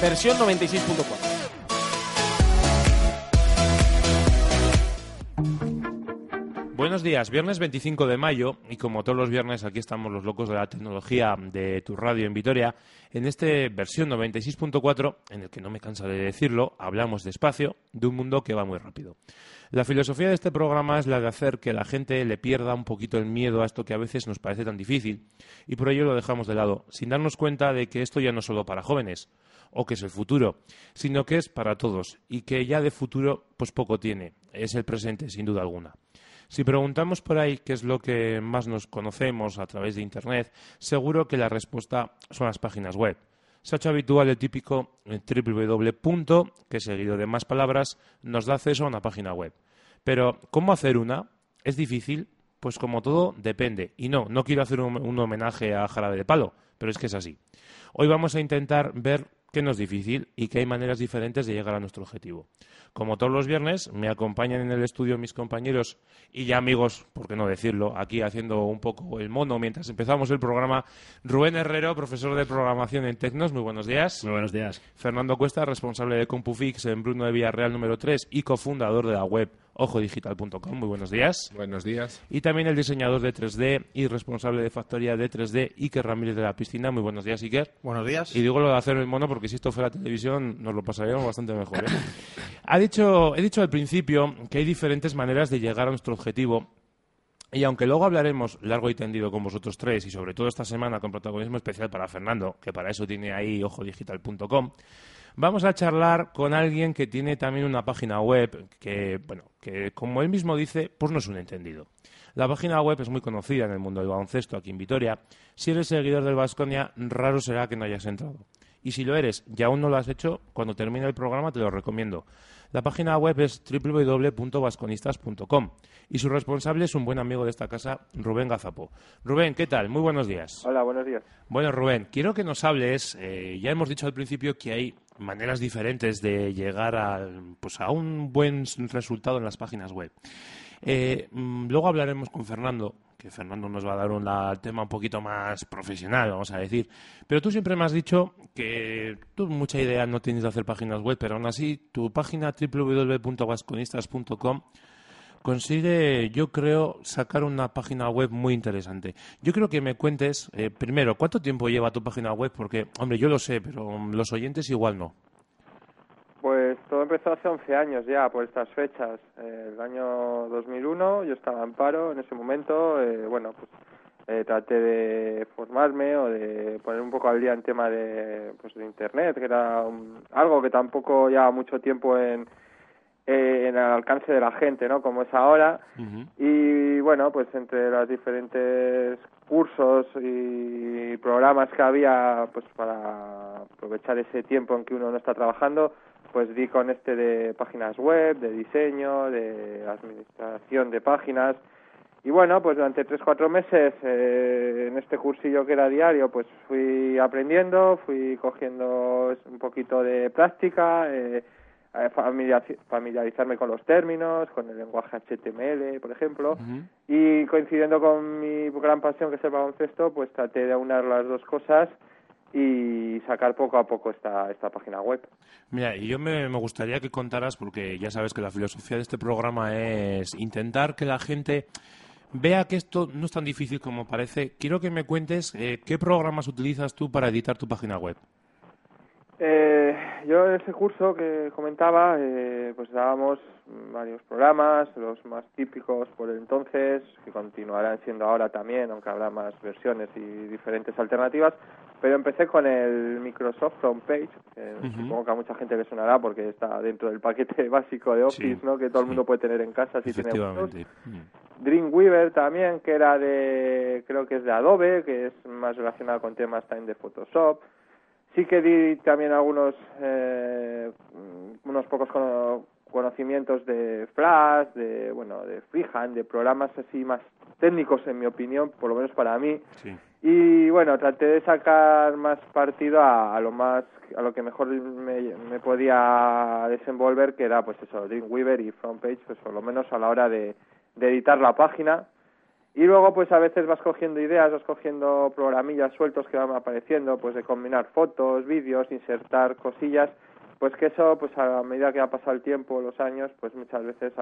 versión 96.4. Buenos días, viernes 25 de mayo y como todos los viernes aquí estamos los locos de la tecnología de tu radio en Vitoria. En este versión 96.4, en el que no me cansa de decirlo, hablamos despacio de un mundo que va muy rápido. La filosofía de este programa es la de hacer que la gente le pierda un poquito el miedo a esto que a veces nos parece tan difícil y por ello lo dejamos de lado, sin darnos cuenta de que esto ya no es solo para jóvenes o que es el futuro, sino que es para todos y que ya de futuro pues poco tiene, es el presente sin duda alguna. Si preguntamos por ahí qué es lo que más nos conocemos a través de Internet, seguro que la respuesta son las páginas web. Se ha hecho habitual el típico eh, www. que seguido de más palabras nos da acceso a una página web. Pero, ¿cómo hacer una? ¿Es difícil? Pues como todo, depende. Y no, no quiero hacer un, un homenaje a Jarabe de Palo, pero es que es así. Hoy vamos a intentar ver que no es difícil y que hay maneras diferentes de llegar a nuestro objetivo. Como todos los viernes, me acompañan en el estudio mis compañeros y ya amigos, por qué no decirlo, aquí haciendo un poco el mono mientras empezamos el programa. Rubén Herrero, profesor de programación en Tecnos, muy buenos días. Muy buenos días. Fernando Cuesta, responsable de CompuFix en Bruno de Villarreal número 3 y cofundador de la web ojodigital.com. Muy buenos días. Buenos días. Y también el diseñador de 3D y responsable de factoría de 3D, Iker Ramírez de la Piscina. Muy buenos días, Iker. Buenos días. Y digo lo de hacer el mono porque si esto fuera televisión nos lo pasaríamos bastante mejor. ¿eh? ha dicho, he dicho al principio que hay diferentes maneras de llegar a nuestro objetivo. Y aunque luego hablaremos largo y tendido con vosotros tres y sobre todo esta semana con protagonismo especial para Fernando, que para eso tiene ahí ojodigital.com, Vamos a charlar con alguien que tiene también una página web que, bueno, que como él mismo dice, pues no es un entendido. La página web es muy conocida en el mundo del baloncesto aquí en Vitoria. Si eres seguidor del Vasconia, raro será que no hayas entrado. Y si lo eres y aún no lo has hecho, cuando termine el programa te lo recomiendo. La página web es www.vasconistas.com y su responsable es un buen amigo de esta casa, Rubén Gazapo. Rubén, ¿qué tal? Muy buenos días. Hola, buenos días. Bueno, Rubén, quiero que nos hables, eh, ya hemos dicho al principio que hay maneras diferentes de llegar a, pues, a un buen resultado en las páginas web. Eh, mm, luego hablaremos con Fernando, que Fernando nos va a dar un tema un poquito más profesional, vamos a decir. Pero tú siempre me has dicho que tú mucha idea no tienes de hacer páginas web, pero aún así tu página www.vasconistas.com consigue, yo creo, sacar una página web muy interesante. Yo creo que me cuentes, eh, primero, ¿cuánto tiempo lleva tu página web? Porque, hombre, yo lo sé, pero los oyentes igual no. Pues todo empezó hace 11 años ya, por estas fechas. Eh, el año 2001, yo estaba en paro en ese momento. Eh, bueno, pues eh, traté de formarme o de poner un poco al día en tema de, pues, de Internet, que era algo que tampoco lleva mucho tiempo en, eh, en el alcance de la gente, ¿no? Como es ahora. Y bueno, pues entre los diferentes cursos y programas que había, pues para aprovechar ese tiempo en que uno no está trabajando, pues di con este de páginas web, de diseño, de administración de páginas. Y bueno, pues durante tres, cuatro meses eh, en este cursillo que era diario, pues fui aprendiendo, fui cogiendo un poquito de práctica, eh, familiarizarme con los términos, con el lenguaje HTML, por ejemplo, y coincidiendo con mi gran pasión que es el baloncesto, pues traté de aunar las dos cosas y sacar poco a poco esta, esta página web. Mira, y yo me, gustaría que contaras, porque ya sabes que la filosofía de este programa es intentar que la gente vea que esto no es tan difícil como parece. Quiero que me cuentes eh, qué programas utilizas tú para editar tu página web. Eh, yo en ese curso que comentaba, eh, pues dábamos varios programas, los más típicos por el entonces, que continuarán siendo ahora también, aunque habrá más versiones y diferentes alternativas, pero empecé con el Microsoft Homepage, que supongo que a mucha gente le sonará porque está dentro del paquete básico de Office, ¿no? Que todo el mundo puede tener en casa si tiene Windows. Mm. Dreamweaver también, que era de, creo que es de Adobe, que es más relacionado con temas también de Photoshop. Sí que di también algunos, eh, unos pocos conocimientos de Flash, de, bueno, de Freehand, de programas así más técnicos en mi opinión, por lo menos para mí. Y bueno, traté de sacar más partido a, lo más, a lo que mejor me, me, podía desenvolver, que era pues eso, Dreamweaver y Frontpage, pues por lo menos a la hora de, de editar la página Y luego, pues a veces vas cogiendo ideas, vas cogiendo programillas sueltos que van apareciendo, pues de combinar fotos, vídeos, insertar cosillas, pues que eso, pues a medida que ha pasado el tiempo, los años, pues muchas veces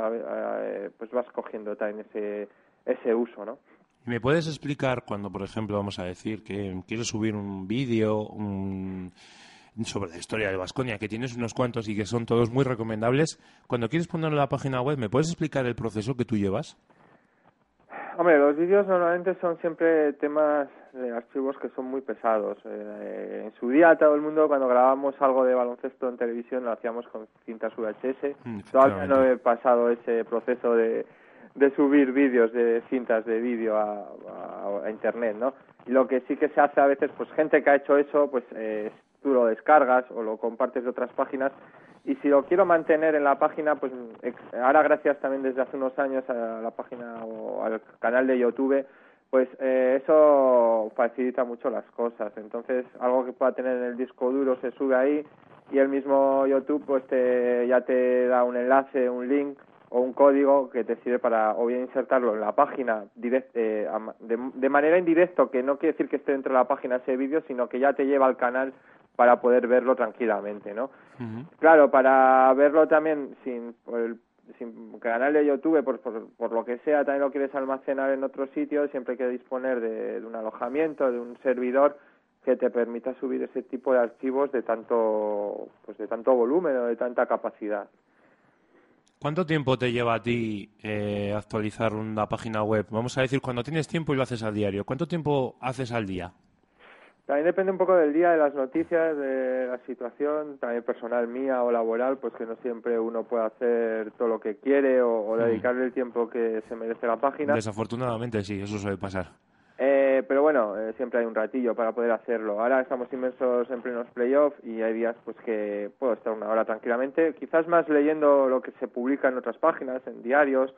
pues vas cogiendo también ese, ese uso, ¿no? ¿Me puedes explicar cuando, por ejemplo, vamos a decir que quieres subir un vídeo sobre la historia de Vasconia, que tienes unos cuantos y que son todos muy recomendables, cuando quieres ponerlo en la página web, ¿me puedes explicar el proceso que tú llevas? Hombre, los vídeos normalmente son siempre temas de archivos que son muy pesados. Eh, en su día todo el mundo cuando grabábamos algo de baloncesto en televisión lo hacíamos con cintas VHS. Mm, Todavía no he pasado ese proceso de, de subir vídeos de cintas de vídeo a, internet, ¿no? Y lo que sí que se hace a veces, pues gente que ha hecho eso, pues eh, tú lo descargas o lo compartes de otras páginas y si lo quiero mantener en la página, pues ahora gracias también desde hace unos años a la página o al canal de YouTube, pues eh, eso facilita mucho las cosas. Entonces, algo que pueda tener en el disco duro se sube ahí y el mismo YouTube pues te, ya te da un enlace, un link o un código que te sirve para o bien insertarlo en la página eh, de, de, manera indirecta, que no quiere decir que esté dentro de la página ese vídeo, sino que ya te lleva al canal para poder verlo tranquilamente, ¿no? Claro, para verlo también sin, por el, sin canal de YouTube, por, por, lo que sea, también lo quieres almacenar en otro sitio, siempre hay que disponer de, un alojamiento, de un servidor que te permita subir ese tipo de archivos de tanto, pues de tanto volumen o de tanta capacidad. ¿Cuánto tiempo te lleva a ti eh, actualizar una página web? Vamos a decir, cuando tienes tiempo y lo haces a diario, ¿cuánto tiempo haces al día? También depende un poco del día, de las noticias, de la situación, también personal mía o laboral, pues que no siempre uno puede hacer todo lo que quiere o, mm. dedicarle el tiempo que se merece la página. Desafortunadamente sí, eso suele pasar. Eh, pero bueno, eh, siempre hay un ratillo para poder hacerlo. Ahora estamos inmensos en plenos playoffs y hay días pues que puedo estar una hora tranquilamente, quizás más leyendo lo que se publica en otras páginas, en diarios,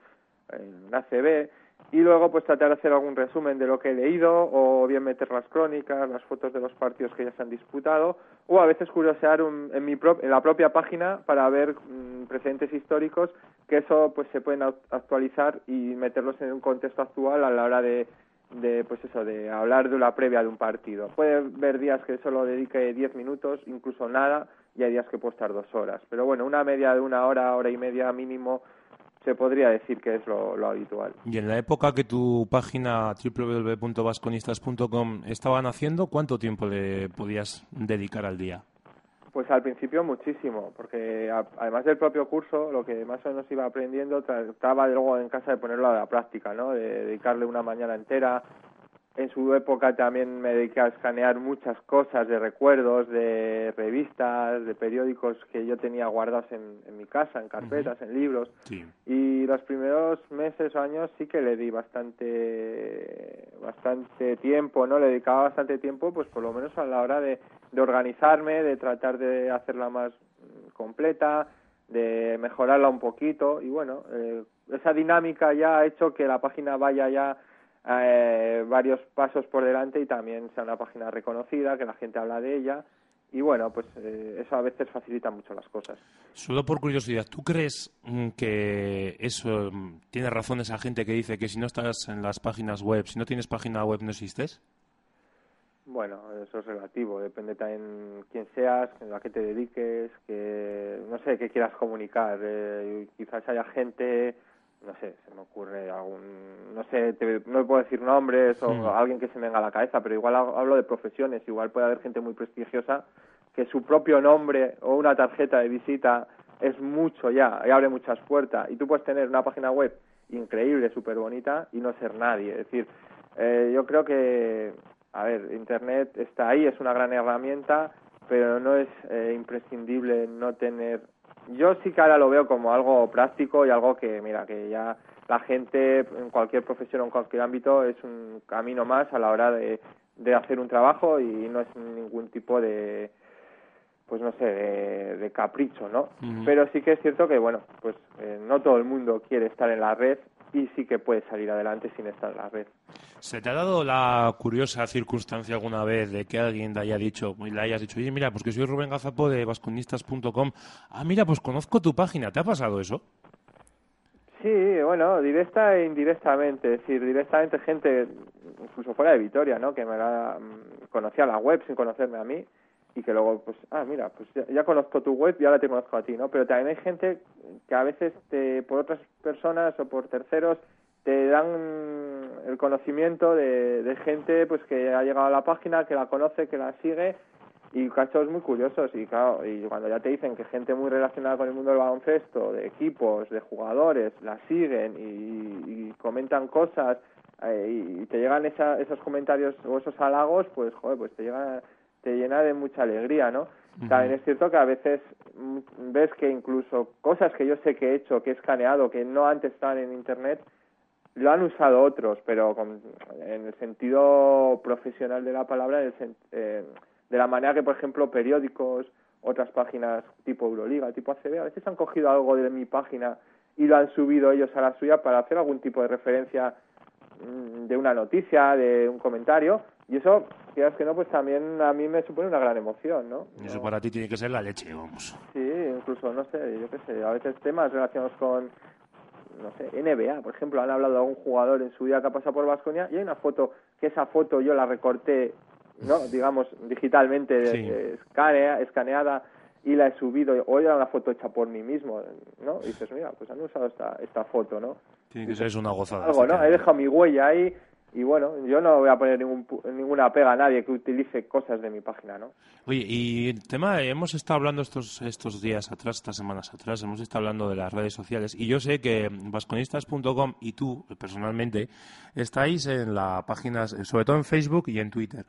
en ACB, y luego pues tratar de hacer algún resumen de lo que he leído o bien meter las crónicas, las fotos de los partidos que ya se han disputado o a veces curiosear en, mi en la propia página para ver mm, precedentes históricos que eso pues se pueden actualizar y meterlos en un contexto actual a la hora de, de pues eso de hablar de la previa de un partido. Puede haber días que solo dedique 10 minutos, incluso nada, y hay días que puedo estar dos horas. Pero bueno, una media de una hora, hora y media mínimo se podría decir que es lo, habitual. Y en la época que tu página www.vasconistas.com estaban haciendo, ¿cuánto tiempo le podías dedicar al día? Pues al principio muchísimo, porque además del propio curso, lo que más o menos iba aprendiendo, trataba luego en casa de ponerlo a la práctica, ¿no? De dedicarle una mañana entera en su época también me dediqué a escanear muchas cosas de recuerdos, de revistas, de periódicos que yo tenía guardados en, mi casa, en carpetas, en libros. Y los primeros meses o años sí que le di bastante, bastante tiempo, ¿no? Le dedicaba bastante tiempo, pues por lo menos a la hora de, de organizarme, de tratar de hacerla más completa, de mejorarla un poquito. Y bueno, eh, esa dinámica ya ha hecho que la página vaya ya eh, varios pasos por delante y también sea una página reconocida, que la gente habla de ella. Y bueno, pues eh, eso a veces facilita mucho las cosas. Solo por curiosidad, ¿tú crees mm, que eso mm, tiene razón esa gente que dice que si no estás en las páginas web, si no tienes página web, no existes? Bueno, eso es relativo, depende también quién seas, a qué te dediques, que no sé qué quieras comunicar. Eh, quizás haya gente no sé, se me ocurre algún, no sé, no puedo decir nombres o hmm. alguien que se me venga a la cabeza, pero igual hablo de profesiones, igual puede haber gente muy prestigiosa que su propio nombre o una tarjeta de visita es mucho ya y abre muchas puertas y tú puedes tener una página web increíble, súper bonita y no ser nadie. Es decir, eh, yo creo que, a ver, Internet está ahí, es una gran herramienta, pero no es eh, imprescindible no tener yo sí que ahora lo veo como algo práctico y algo que, mira, que ya la gente en cualquier profesión o en cualquier ámbito es un camino más a la hora de, de hacer un trabajo y no es ningún tipo de, pues no sé, de, capricho, ¿no? Pero sí que es cierto que, bueno, pues eh, no todo el mundo quiere estar en la red y sí que puede salir adelante sin estar en la red. ¿Se te ha dado la curiosa circunstancia alguna vez de que alguien te haya dicho, le hayas dicho, oye, mira, pues que soy Rubén Gazapo de vasconistas.com, ah, mira, pues conozco tu página, ¿te ha pasado eso? Sí, bueno, directa e indirectamente. Es decir, directamente gente, incluso fuera de Vitoria, ¿no? Que me la, mm, conocía la web sin conocerme a mí y que luego, pues, ah, mira, pues ya, conozco tu web y ahora te conozco a ti, ¿no? Pero también hay gente que a veces te, por otras personas o por terceros te dan el conocimiento de, de gente pues que ha llegado a la página, que la conoce, que la sigue y casos muy curiosos y claro, y cuando ya te dicen que gente muy relacionada con el mundo del baloncesto, de equipos, de jugadores, la siguen y, comentan cosas eh, y te llegan esos comentarios o esos halagos, pues joder, pues te llega te llena de mucha alegría, ¿no? También es cierto que a veces mm, ves que incluso cosas que yo sé que he hecho, que he escaneado, que no antes estaban en internet, lo han usado otros, pero con, en el sentido profesional de la palabra, eh, de la manera que, por ejemplo, periódicos, otras páginas tipo Euroliga, tipo ACB, a veces han cogido algo de mi página y lo han subido ellos a la suya para hacer algún tipo de referencia mm, de una noticia, de un comentario, y eso, quieras que no, pues también a mí me supone una gran emoción, ¿no? Y eso para ti tiene que ser la leche, vamos. Sí, incluso, no sé, yo qué sé, a veces temas relacionados con, no sé, NBA, por ejemplo, han hablado de algún jugador en su día que ha pasado por Vasconia y hay una foto, que esa foto yo la recorté, ¿no? Digamos, digitalmente, escaneada y la he subido, hoy era una foto hecha por mí mismo, ¿no? Y dices, mira, pues han usado esta, esta foto, ¿no? Tiene que ser una gozada. Algo, ¿no? He dejado mi huella ahí y bueno, yo no voy a poner ningún, ninguna pega a nadie que utilice cosas de mi página, ¿no? Oye, y el tema, hemos estado hablando estos, estos días atrás, estas semanas atrás, hemos estado hablando de las redes sociales y yo sé que vasconistas.com y tú personalmente estáis en la página, sobre todo en Facebook y en Twitter.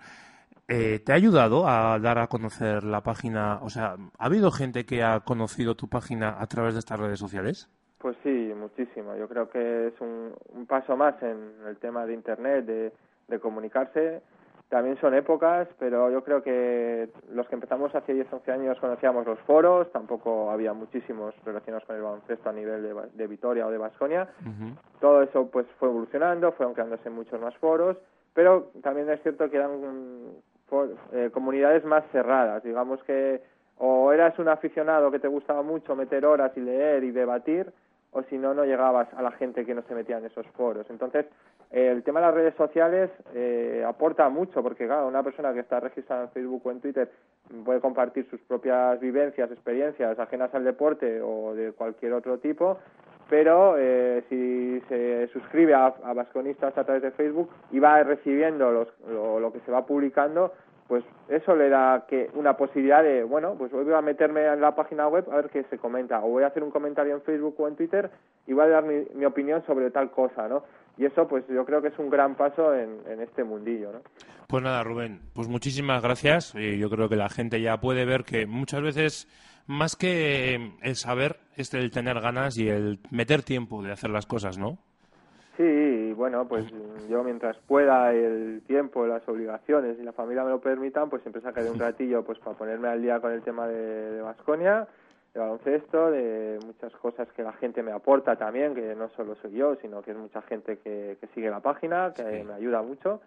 Eh, ¿Te ha ayudado a dar a conocer la página? O sea, ¿ha habido gente que ha conocido tu página a través de estas redes sociales? Pues sí, muchísimo. Yo creo que es un, un paso más en el tema de Internet, de, de, comunicarse. También son épocas, pero yo creo que los que empezamos hace 10, 11 años conocíamos los foros, tampoco había muchísimos relacionados con el baloncesto a nivel de, de Vitoria o de Vasconia. Todo eso pues fue evolucionando, fueron creándose muchos más foros, pero también es cierto que eran eh, comunidades más cerradas. Digamos que o eras un aficionado que te gustaba mucho meter horas y leer y debatir, o si no, no llegabas a la gente que no se metía en esos foros. Entonces, el tema de las redes sociales eh, aporta mucho, porque claro, una persona que está registrada en Facebook o en Twitter puede compartir sus propias vivencias, experiencias ajenas al deporte o de cualquier otro tipo, pero eh, si se suscribe a, a Vasconistas a través de Facebook y va recibiendo los, lo que se va publicando, pues eso le da que una posibilidad de, bueno, pues voy a meterme en la página web a ver qué se comenta, o voy a hacer un comentario en Facebook o en Twitter y voy a dar mi, opinión sobre tal cosa, ¿no? Y eso, pues yo creo que es un gran paso en, en este mundillo, ¿no? Pues nada, Rubén, pues muchísimas gracias. Yo creo que la gente ya puede ver que muchas veces, más que el saber, es el tener ganas y el meter tiempo de hacer las cosas, ¿no? Sí, bueno, pues yo mientras pueda el tiempo, las obligaciones y la familia me lo permitan, pues siempre sacaré un ratillo pues para ponerme al día con el tema de Vasconia, de, baloncesto, de muchas cosas que la gente me aporta también, que no solo soy yo, sino que es mucha gente que, que sigue la página, que me ayuda mucho.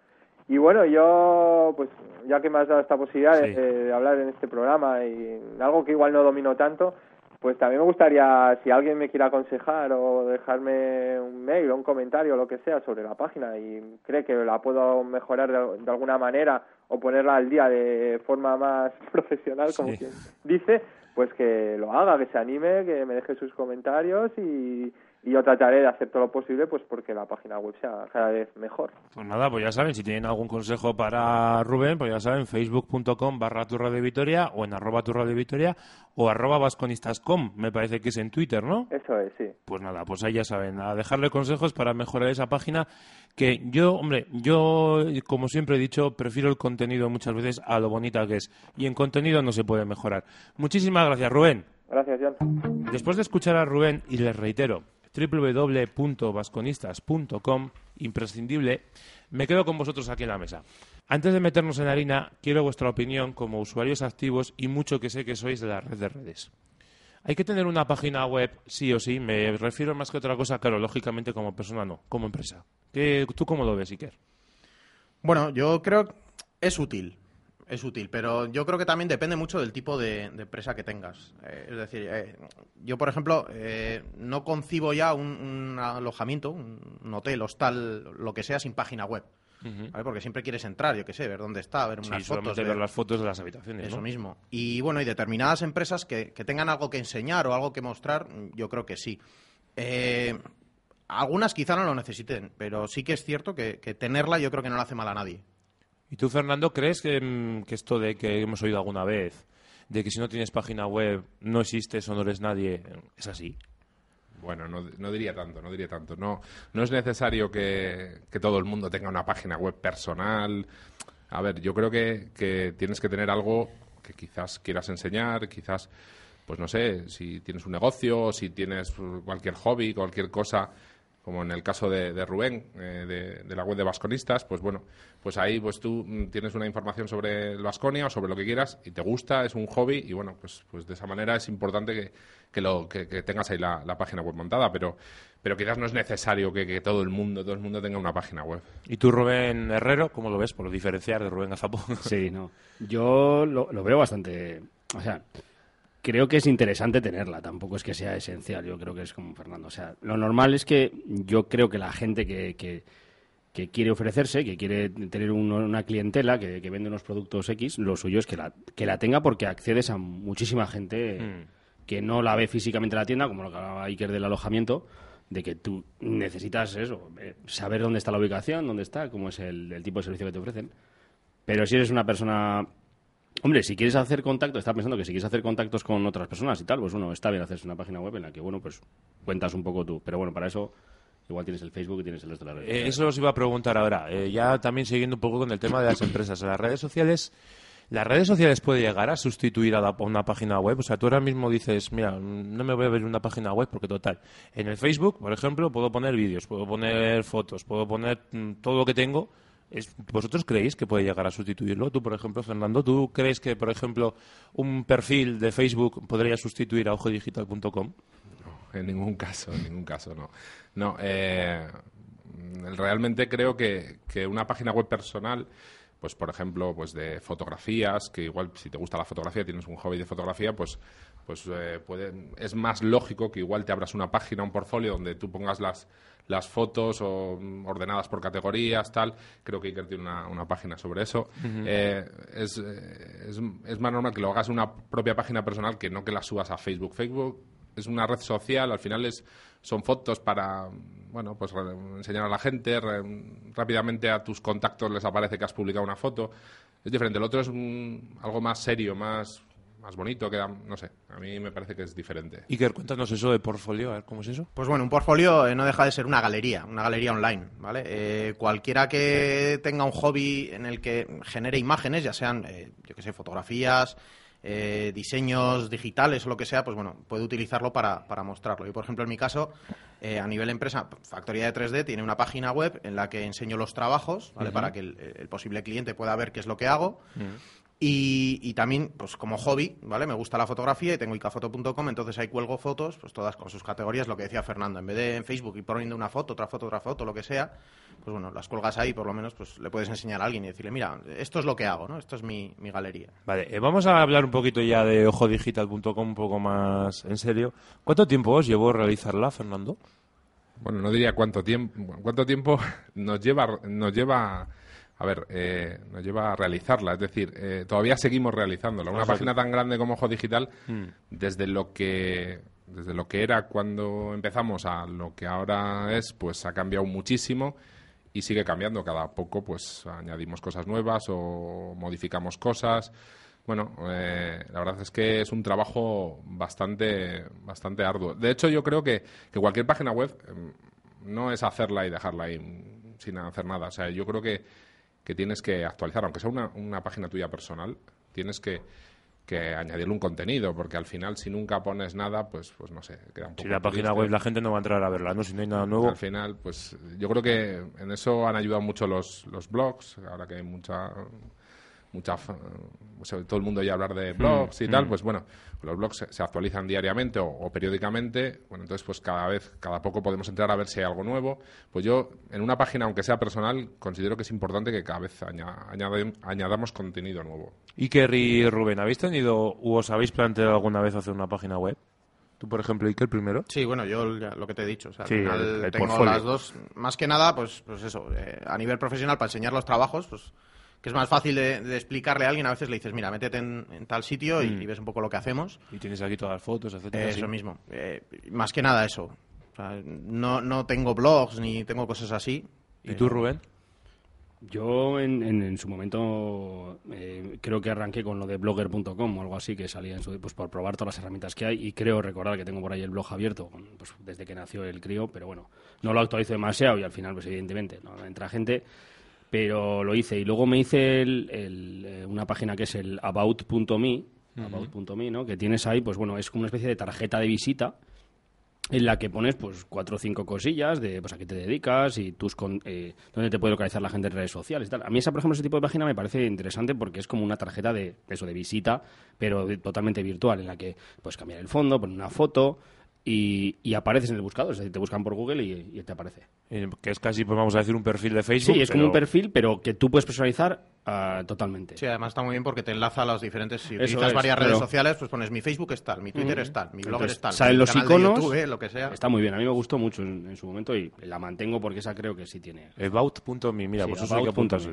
Y bueno, yo, pues ya que me has dado esta posibilidad de, de, hablar en este programa y algo que igual no domino tanto, pues también me gustaría, si alguien me quiere aconsejar o dejarme un mail o un comentario o lo que sea sobre la página y cree que la puedo mejorar de, alguna manera o ponerla al día de forma más profesional, como quien dice, pues que lo haga, que se anime, que me deje sus comentarios y, y yo trataré de hacer todo lo posible pues porque la página web sea cada vez mejor. Pues nada, pues ya saben, si tienen algún consejo para Rubén, pues ya saben, facebook.com barra turra de Vitoria o en arroba turra de Vitoria o arroba vasconistas.com, me parece que es en Twitter, ¿no? Eso es, sí. Pues nada, pues ahí ya saben, a dejarle consejos para mejorar esa página que yo, hombre, yo como siempre he dicho, prefiero el contenido muchas veces a lo bonita que es y en contenido no se puede mejorar. Muchísimas gracias, Rubén. Gracias, John. Después de escuchar a Rubén, y les reitero, www.vasconistas.com, imprescindible, me quedo con vosotros aquí en la mesa. Antes de meternos en harina, quiero vuestra opinión como usuarios activos y mucho que sé que sois de la red de redes. Hay que tener una página web, sí o sí, me refiero más que otra cosa, claro, lógicamente como persona no, como empresa. ¿Tú cómo lo ves, Iker? Bueno, yo creo que es útil. Es útil, pero yo creo que también depende mucho del tipo de, empresa que tengas. Eh, es decir, eh, yo, por ejemplo, eh, no concibo ya un, alojamiento, un, hotel, hostal, lo que sea, sin página web. Porque siempre quieres entrar, yo qué sé, ver dónde está, ver unas fotos. ver, las fotos de las habitaciones. Eso mismo. Y bueno, y determinadas empresas que, tengan algo que enseñar o algo que mostrar, yo creo que sí. algunas quizá no lo necesiten, pero sí que es cierto que, que tenerla yo creo que no le hace mal a nadie. ¿Y tú, Fernando, crees mm, que, esto de que hemos oído alguna vez, de que si no tienes página web no existes o no eres nadie, es así? Bueno, no, diría tanto, no diría tanto. No, no es necesario que, todo el mundo tenga una página web personal. A ver, yo creo que, que tienes que tener algo que quizás quieras enseñar, quizás, pues no sé, si tienes un negocio, si tienes cualquier hobby, cualquier cosa como en el caso de, Rubén, eh, de, la web de Vasconistas, pues bueno, pues ahí pues tú mm, tienes una información sobre el Vasconia o sobre lo que quieras y te gusta, es un hobby y bueno, pues, pues de esa manera es importante que, que, lo, que, tengas ahí la, página web montada, pero, pero quizás no es necesario que, todo el mundo, todo el mundo tenga una página web. ¿Y tú, Rubén Herrero, cómo lo ves por diferenciar de Rubén Azapón? Sí, no, yo lo, lo veo bastante, o sea creo que es interesante tenerla, tampoco es que sea esencial, yo creo que es como Fernando. O sea, lo normal es que yo creo que la gente que, que, quiere ofrecerse, que quiere tener una clientela, que, vende unos productos X, lo suyo es que la, que la tenga porque accedes a muchísima gente mm. que no la ve físicamente en la tienda, como lo que hablaba Iker del alojamiento, de que tú necesitas eso, eh, saber dónde está la ubicación, dónde está, cómo es el, el tipo de servicio que te ofrecen. Pero si eres una persona Hombre, si quieres hacer contacto, está pensando que si quieres hacer contactos con otras personas y tal, pues bueno, está bien hacerse una página web en la que, bueno, pues cuentas un poco tú. Pero bueno, para eso igual tienes el Facebook y tienes el resto de las redes. Eh, eso os iba a preguntar ahora. Eh, ya también siguiendo un poco con el tema de las empresas. Las redes sociales, ¿las redes sociales puede llegar a sustituir a, una página web? O sea, tú ahora mismo dices, mira, no me voy a ver una página web porque total. En el Facebook, por ejemplo, puedo poner vídeos, puedo poner fotos, puedo poner mm, todo lo que tengo ¿Vosotros creéis que puede llegar a sustituirlo? Tú, por ejemplo, Fernando, ¿tú crees que, por ejemplo, un perfil de Facebook podría sustituir a ojodigital.com? No, en ningún caso, en ningún caso, no. No, eh, realmente creo que, una página web personal pues por ejemplo, pues de fotografías, que igual si te gusta la fotografía, tienes un hobby de fotografía, pues pues eh, puede, es más lógico que igual te abras una página, un portfolio donde tú pongas las las fotos o mm, ordenadas por categorías, tal. Creo que Iker tiene una, una página sobre eso. Eh, es, es, es, más normal que lo hagas una propia página personal que no que la subas a Facebook. Facebook es una red social, al final es, son fotos para bueno, pues enseñar a la gente, rápidamente a tus contactos les aparece que has publicado una foto. Es diferente, el otro es algo más serio, más más bonito, queda, no sé, a mí me parece que es diferente. Iker, cuéntanos eso de portfolio, a ver cómo es eso. Pues bueno, un portfolio eh, no deja de ser una galería, una galería online, ¿vale? Eh, cualquiera que tenga un hobby en el que genere imágenes, ya sean, eh, yo qué sé, fotografías, diseños digitales o lo que sea, pues bueno, puede utilizarlo para, para mostrarlo. Yo, por ejemplo, en mi caso, a nivel empresa, Factoría de 3D tiene una página web en la que enseño los trabajos, ¿vale? Para que el, posible cliente pueda ver qué es lo que hago. Y, también, pues como hobby, ¿vale? Me gusta la fotografía y tengo icafoto.com, entonces ahí cuelgo fotos, pues todas con sus categorías, lo que decía Fernando. En vez de en Facebook ir poniendo una foto, otra foto, otra foto, lo que sea, pues bueno, las cuelgas ahí, por lo menos, pues le puedes enseñar a alguien y decirle, mira, esto es lo que hago, ¿no? Esto es mi, galería. Vale, eh, vamos a hablar un poquito ya de ojodigital.com un poco más en serio. ¿Cuánto tiempo os llevó realizarla, Fernando? Bueno, no diría cuánto tiempo, cuánto tiempo nos lleva, nos lleva a ver, eh, nos lleva a realizarla. Es decir, eh, todavía seguimos realizándola. Una página tan grande como Ojo Digital, mm. desde lo que desde lo que era cuando empezamos a lo que ahora es, pues ha cambiado muchísimo y sigue cambiando. Cada poco, pues añadimos cosas nuevas o modificamos cosas. Bueno, eh, la verdad es que es un trabajo bastante, bastante arduo. De hecho, yo creo que, que cualquier página web em, no es hacerla y dejarla ahí sin hacer nada. O sea, yo creo que que tienes que actualizar, aunque sea una, una página tuya personal, tienes que, que añadirle un contenido, porque al final si nunca pones nada, pues pues no sé, queda un poco Si la página web la gente no va a entrar a verla, ¿no? Si no hay nada nuevo. Al final, pues yo creo que en eso han ayudado mucho los, los blogs, ahora que hay mucha mucha todo el mundo ya hablar de blogs y tal, pues bueno, los blogs se, actualizan diariamente o, periódicamente, bueno, entonces pues cada vez, cada poco podemos entrar a ver si hay algo nuevo. Pues yo, en una página, aunque sea personal, considero que es importante que cada vez añadamos contenido nuevo. ¿Y Kerry y Rubén, habéis tenido o os habéis planteado alguna vez hacer una página web? Tú, por ejemplo, Iker, primero. Sí, bueno, yo lo que te he dicho. O sea, al final tengo las dos. Más que nada, pues, pues eso, eh, a nivel profesional, para enseñar los trabajos, pues que es más fácil de, explicarle a alguien. A veces le dices, mira, métete en, tal sitio y, mm. ves un poco lo que hacemos. Y tienes aquí todas las fotos, etcétera. eso mismo. Eh, más que nada eso. no, no tengo blogs ni tengo cosas así. ¿Y tú, Rubén? Yo en, en, su momento eh, creo que arranqué con lo de blogger.com o algo así que salía en su, pues por probar todas las herramientas que hay y creo recordar que tengo por ahí el blog abierto pues, desde que nació el crío, pero bueno, no lo actualizo demasiado y al final pues evidentemente no entra gente pero lo hice. Y luego me hice eh, una página que es el about.me, about.me, ¿no? Que tienes ahí, pues bueno, es como una especie de tarjeta de visita en la que pones pues cuatro o cinco cosillas de pues a qué te dedicas y tus eh, dónde te puede localizar la gente en redes sociales y tal. A mí esa, por ejemplo, ese tipo de página me parece interesante porque es como una tarjeta de eso de visita, pero totalmente virtual en la que puedes cambiar el fondo, poner una foto, y, apareces en el buscador, es decir, te buscan por Google y, te aparece. Que es casi, pues vamos a decir, un perfil de Facebook. Sí, es como un perfil, pero que tú puedes personalizar ah, totalmente. Sí, además está muy bien porque te enlaza a las diferentes. Si utilizas varias redes sociales, pues pones mi Facebook es tal, mi Twitter es tal, mi blog es tal. Salen los iconos. YouTube, lo que sea. Está muy bien, a mí me gustó mucho en, su momento y la mantengo porque esa creo que sí tiene. About.me, mira, pues eso hay que apuntarse.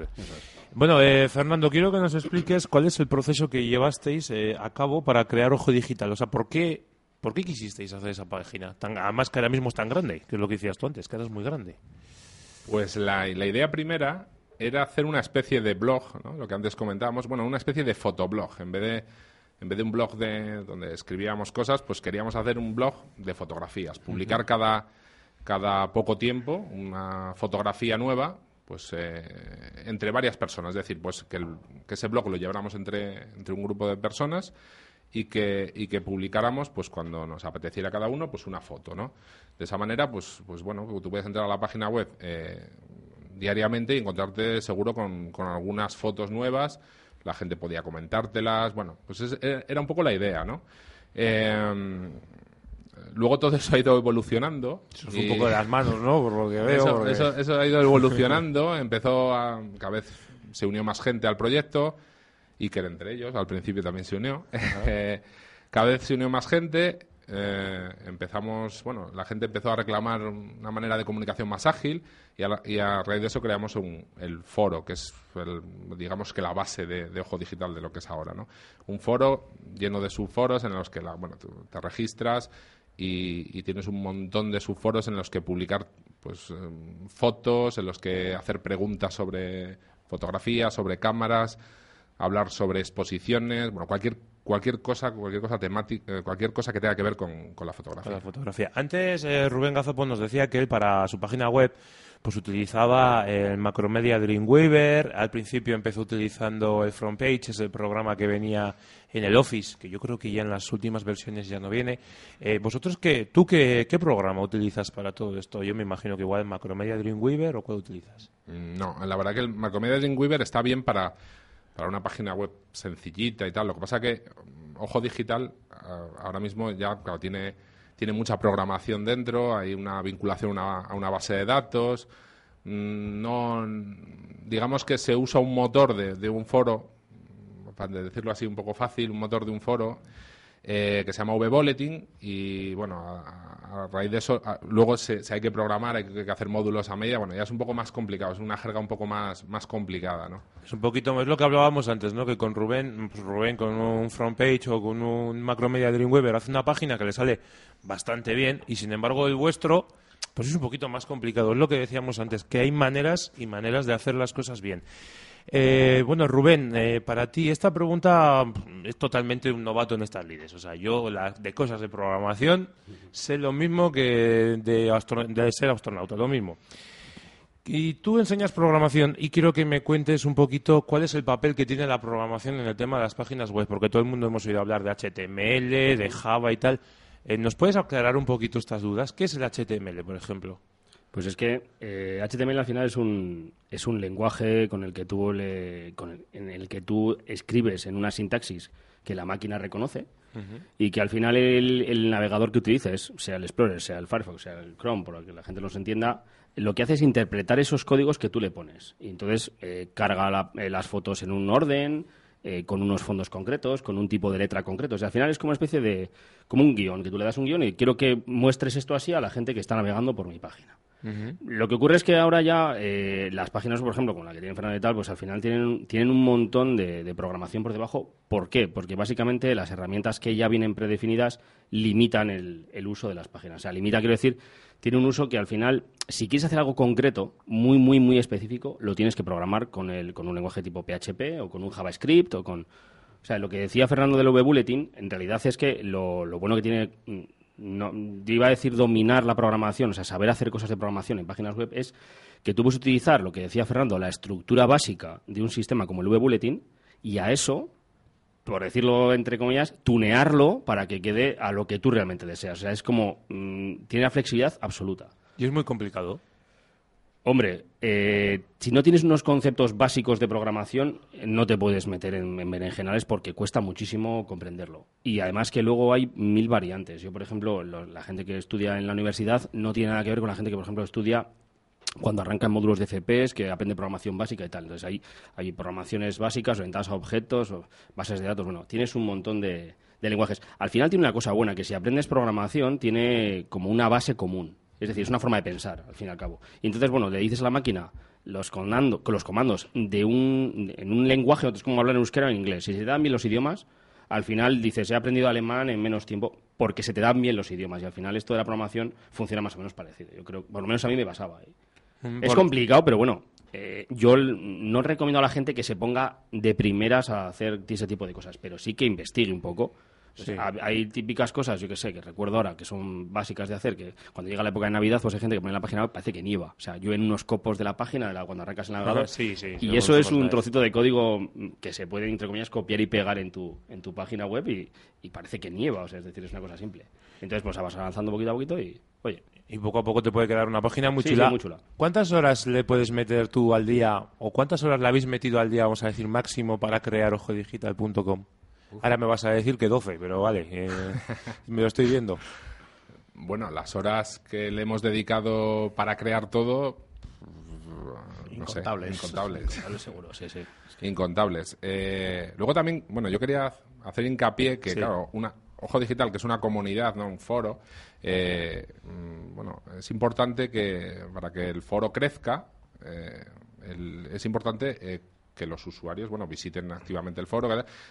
Bueno, eh, Fernando, quiero que nos expliques cuál es el proceso que llevasteis eh, a cabo para crear Ojo Digital. O sea, ¿por qué ¿Por qué quisisteis hacer esa página? Tan, además que ahora mismo es tan grande, que es lo que decías tú antes, que ahora es muy grande. Pues la, idea primera era hacer una especie de blog, ¿no? lo que antes comentábamos, bueno, una especie de fotoblog. En vez de, en vez de un blog de, donde escribíamos cosas, pues queríamos hacer un blog de fotografías, publicar cada, cada poco tiempo una fotografía nueva pues eh, entre varias personas, es decir, pues que, que ese blog lo lleváramos entre, entre un grupo de personas y que, y que publicáramos pues cuando nos apeteciera cada uno pues una foto no de esa manera pues pues bueno tú puedes entrar a la página web eh, diariamente y encontrarte seguro con, con, algunas fotos nuevas la gente podía comentártelas bueno pues era un poco la idea no eh, luego todo eso ha ido evolucionando. Eso fue un poco de las manos, ¿no? Por lo que veo. Eso, eso, ha ido evolucionando. Empezó a. Cada vez se unió más gente al proyecto. Iker entre ellos, al principio también se unió. Eh, cada vez se unió más gente, eh, empezamos, bueno, la gente empezó a reclamar una manera de comunicación más ágil y a, raíz de eso creamos el foro, que es, digamos que la base de, Ojo Digital de lo que es ahora, ¿no? Un foro lleno de subforos en los que, la, bueno, tú te registras y, tienes un montón de subforos en los que publicar, pues, em, fotos, en los que hacer preguntas sobre fotografía, sobre cámaras, hablar sobre exposiciones, bueno, cualquier cualquier cosa, cualquier cosa temática, eh, cualquier cosa que tenga que ver con, la fotografía. la fotografía. Antes eh, Rubén Gazopón nos decía que él para su página web pues utilizaba el Macromedia Dreamweaver, al principio empezó utilizando el Frontpage, es el programa que venía en el Office, que yo creo que ya en las últimas versiones ya no viene. Eh, ¿Vosotros qué, tú qué, qué programa utilizas para todo esto? Yo me imagino que igual el Macromedia Dreamweaver o cuál utilizas. Mm, no, la verdad que el Macromedia Dreamweaver está bien para para una página web sencillita y tal. Lo que pasa que mm, Ojo Digital ahora mismo ya tiene, tiene mucha programación dentro, hay una vinculación a una base de datos. Mm, no, digamos que se usa un motor de, un foro, para decirlo así un poco fácil, un motor de un foro eh, que se llama V-Bulletin y bueno, a, raíz de eso, luego se, hay que programar, hay que, hacer módulos a media, bueno, ya es un poco más complicado, es una jerga un poco más, más complicada, ¿no? Es un poquito, es lo que hablábamos antes, ¿no? Que con Rubén, pues Rubén con un front page o con un Macromedia Dreamweaver hace una página que le sale bastante bien y sin embargo el vuestro pues es un poquito más complicado. Es lo que decíamos antes, que hay maneras y maneras de hacer las cosas bien. Eh, bueno, Rubén, eh, para ti esta pregunta es totalmente un novato en estas lides. O sea, yo de cosas de programación sé lo mismo que de, ser astronauta, lo mismo. Y tú enseñas programación y quiero que me cuentes un poquito cuál es el papel que tiene la programación en el tema de las páginas web, porque todo el mundo hemos oído hablar de HTML, de Java y tal. Eh, ¿Nos puedes aclarar un poquito estas dudas? ¿Qué es el HTML, por ejemplo? Pues es que eh, HTML al final es un, es un lenguaje con el que tú le, con el- en el que tú escribes en una sintaxis que la máquina reconoce y que al final el, el navegador que utilices, sea el Explorer, sea el Firefox, sea el Chrome, por lo que la gente los entienda, lo que hace es interpretar esos códigos que tú le pones. Y entonces eh, carga la- eh, las fotos en un orden, eh, con unos fondos concretos, con un tipo de letra concreto. O sea, al final es como una especie de... como un guion, que tú le das un guion y quiero que muestres esto así a la gente que está navegando por mi página. Lo que ocurre es que ahora ya eh, las páginas, por ejemplo, como la que tiene Fernando y tal, pues al final tienen, tienen un montón de, programación por debajo. ¿Por qué? Porque básicamente las herramientas que ya vienen predefinidas limitan el, el uso de las páginas. O sea, limita, quiero decir, tiene un uso que al final, si quieres hacer algo concreto, muy, muy, muy específico, lo tienes que programar con, el, con un lenguaje tipo PHP o con un JavaScript o con... O sea, lo que decía Fernando del V-Bulletin, en realidad es que lo, lo bueno que tiene, mm, no, iba a decir dominar la programación, o sea, saber hacer cosas de programación en páginas web, es que tú puedes utilizar, lo que decía Fernando, la estructura básica de un sistema como el V-Bulletin y a eso, por decirlo entre comillas, tunearlo para que quede a lo que tú realmente deseas. O sea, es como, mm, tiene la flexibilidad absoluta. Y es muy complicado. Hombre, eh, si no tienes unos conceptos básicos de programación, no te puedes meter en, en berenjenales porque cuesta muchísimo comprenderlo. Y además que luego hay mil variantes. Yo, por ejemplo, lo- la gente que estudia en la universidad no tiene nada que ver con la gente que, por ejemplo, estudia cuando arrancan módulos de CPs, que aprende programación básica y tal. Entonces hay, hay programaciones básicas orientadas a objetos, o bases de datos. Bueno, tienes un montón de, de lenguajes. Al final tiene una cosa buena, que si aprendes programación tiene como una base común. Es decir, es una forma de pensar, al fin y al cabo. Y entonces, bueno, le dices a la máquina los, comando- los comandos de un, en un lenguaje, es como hablar en euskera o en inglés. Si se te dan bien los idiomas, al final dices, he aprendido alemán en menos tiempo porque se te dan bien los idiomas. Y al final esto de la programación funciona más o menos parecido. Yo creo, por lo menos a mí me pasaba. ¿eh? Mm, Es complicado, pero bueno, eh, yo no recomiendo a la gente que se ponga de primeras a hacer ese tipo de cosas, pero sí que investigue un poco. Sí. hay típicas cosas, yo que sé, que recuerdo ahora, que son básicas de hacer, que cuando llega la época de Navidad, pues hay gente que pone en la página web, parece que nieva. O sea, yo en unos copos de la página, de la- cuando arrancas el navegador, Sí, sí, y eso es un trocito de código mm, que se puede, entre comillas, copiar y pegar en tu, en tu página web y, y parece que nieva, o sea, es decir, es una cosa simple. Entonces, pues vas avanzando poquito a poquito y, oye, Y poco a poco te puede quedar una página muy Sí, chula. sí, muy chula. ¿Cuántas horas le puedes meter tú al día o cuántas horas le habéis metido al día, vamos a decir, máximo para crear ojodigital.com? Ahora me vas a decir que 12, pero vale, eh, me lo estoy viendo. Bueno, las horas que le hemos dedicado para crear todo, no sé, Incontables. incontables. Vale, seguro, sí, sí. Incontables. Eh, luego también, bueno, yo quería hacer hincapié que, Sí. claro, una Ojo Digital, que es una comunidad, no un foro, eh, mm, bueno, es importante que para que el foro crezca, eh, el- es importante eh, que los usuarios, bueno, visiten activamente el foro.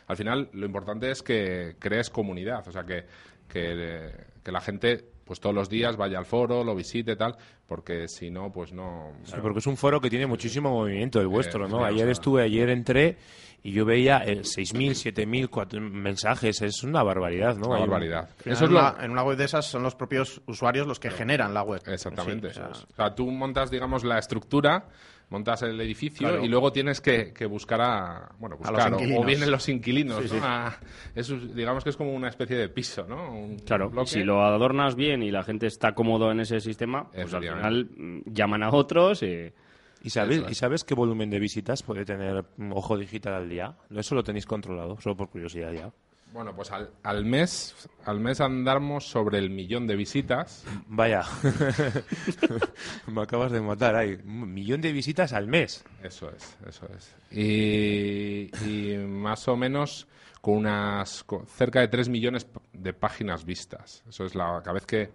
Al final, lo importante es que crees comunidad, o sea, que, que, que la gente, pues todos los días vaya al foro, lo visite, tal, porque si no, pues no... Sí, porque es un foro que tiene muchísimo movimiento, el vuestro, Eh, ¿no? Ayer estuve, ayer entré y yo veía eh, 6.000, 7.000 cuatro- mensajes, es una barbaridad, ¿no? Una un- barbaridad. Eso es en, lo, una, en una web de esas son los propios usuarios los que generan la web. Exactamente. Sí, o sea, O sea, tú montas, digamos, la estructura, montas el edificio Claro. y luego tienes que, que buscar a. Bueno, A los buscar. o- o, inquilinos. vienen los inquilinos, ¿no? A- eso es- digamos que es como una especie de piso, ¿no? Un Claro, bloque. si lo adornas bien y la gente está cómodo en ese sistema, pues al final mm, llaman a otros y... ¿Y sabes, es. ¿Y sabes qué volumen de visitas puede tener mm, Ojo Digital al día? No, Eso lo tenéis controlado, solo por curiosidad ya. Bueno, pues al, al mes al mes andamos sobre el millón de visitas. Vaya, me acabas de matar ahí. Un millón de visitas al mes. Eso es, eso es. Y, y más o menos con unas con cerca de 3 millones de páginas vistas. Eso es la cada vez que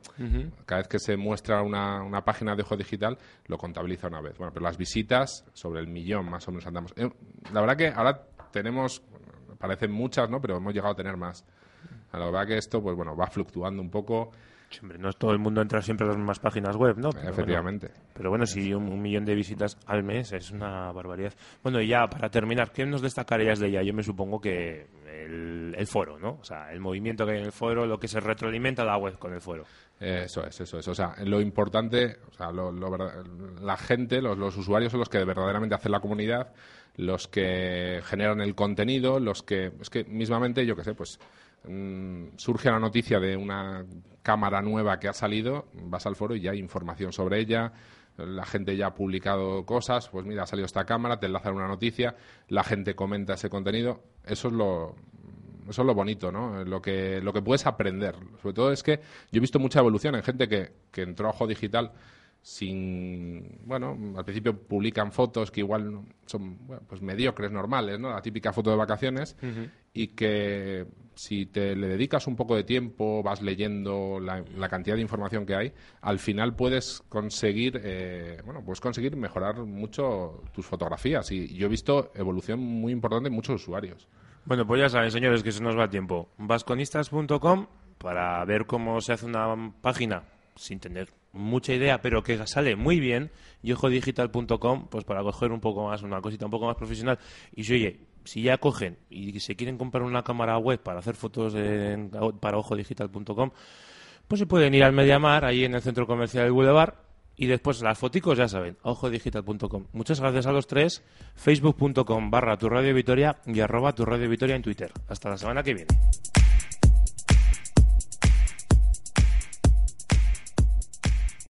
cada vez que se muestra una, una página de ojo digital lo contabiliza una vez. Bueno, pero las visitas sobre el millón más o menos andamos. Eh, La verdad que ahora tenemos parecen muchas, ¿no? Pero hemos llegado a tener más. La verdad que esto pues bueno, va fluctuando un poco, Hombre, no es todo el mundo entra siempre a las mismas páginas web, ¿no? Pero efectivamente. Bueno, pero bueno, si un, un millón de visitas al mes es una barbaridad. Bueno, y ya para terminar, ¿qué nos destacarías de ella? Yo me supongo que el, el foro, ¿no? O sea, el movimiento que hay en el foro, lo que se retroalimenta la web con el foro. Eso es, eso es. O sea, lo importante, o sea, lo- lo la gente, los, los usuarios son los que verdaderamente hacen la comunidad. Los que generan el contenido, los que es que mismamente yo qué sé, pues mm, surge la noticia de una cámara nueva que ha salido, vas al foro y ya hay información sobre ella, la gente ya ha publicado cosas, pues mira, ha salido esta cámara, te enlazan una noticia, la gente comenta ese contenido, eso es lo eso es lo bonito, ¿no? Lo que, lo que puedes aprender. Sobre todo es que yo he visto mucha evolución en gente que, que entró a Digital sin bueno al principio publican fotos que igual son pues mediocres normales no la típica foto de vacaciones y que si te le dedicas un poco de tiempo vas leyendo la, cantidad de información que hay al final puedes conseguir eh, bueno puedes conseguir mejorar mucho tus fotografías. Y yo he visto evolución muy importante en muchos usuarios. Bueno pues ya saben señores que se nos va el tiempo. Vasconistas.com para ver cómo se hace una página sin tener mucha idea, pero que sale muy bien, y ojodigital.com, pues para coger un poco más, una cosita un poco más profesional. Y si, oye, si ya cogen y se quieren comprar una cámara web para hacer fotos en, para ojodigital.com, pues se pueden ir al Mediamar, ahí en el centro comercial del Boulevard, y después las foticos ya saben, ojodigital.com. Muchas gracias a los tres, facebook.com barra tu radio Vitoria y arroba tu radio Vitoria en Twitter. Hasta la semana que viene.